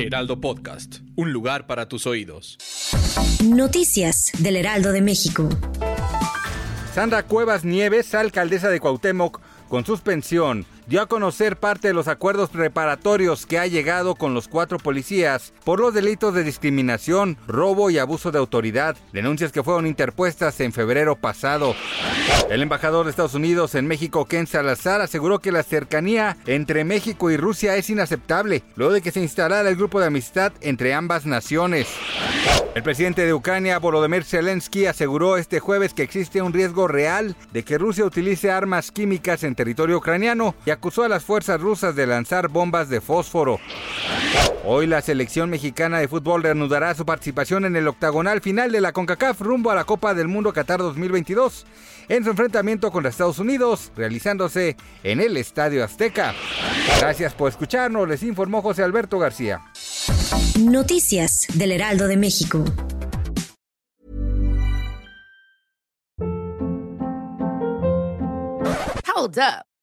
Heraldo Podcast, un lugar para tus oídos. Noticias del Heraldo de México. Sandra Cuevas Nieves, alcaldesa de Cuauhtémoc, con suspensión, dio a conocer parte de los acuerdos preparatorios que ha llegado con los cuatro policías por los delitos de discriminación, robo y abuso de autoridad, denuncias que fueron interpuestas en febrero pasado. El embajador de Estados Unidos en México, Ken Salazar, aseguró que la cercanía entre México y Rusia es inaceptable, luego de que se instalara el grupo de amistad entre ambas naciones. El presidente de Ucrania, Volodymyr Zelensky, aseguró este jueves que existe un riesgo real de que Rusia utilice armas químicas en territorio ucraniano y acusó a las fuerzas rusas de lanzar bombas de fósforo. Hoy la selección mexicana de fútbol reanudará su participación en el octagonal final de la CONCACAF rumbo a la Copa del Mundo Qatar 2022 en su enfrentamiento contra Estados Unidos, realizándose en el Estadio Azteca. Gracias por escucharnos, les informó José Alberto García. Noticias del Heraldo de México. Hold up.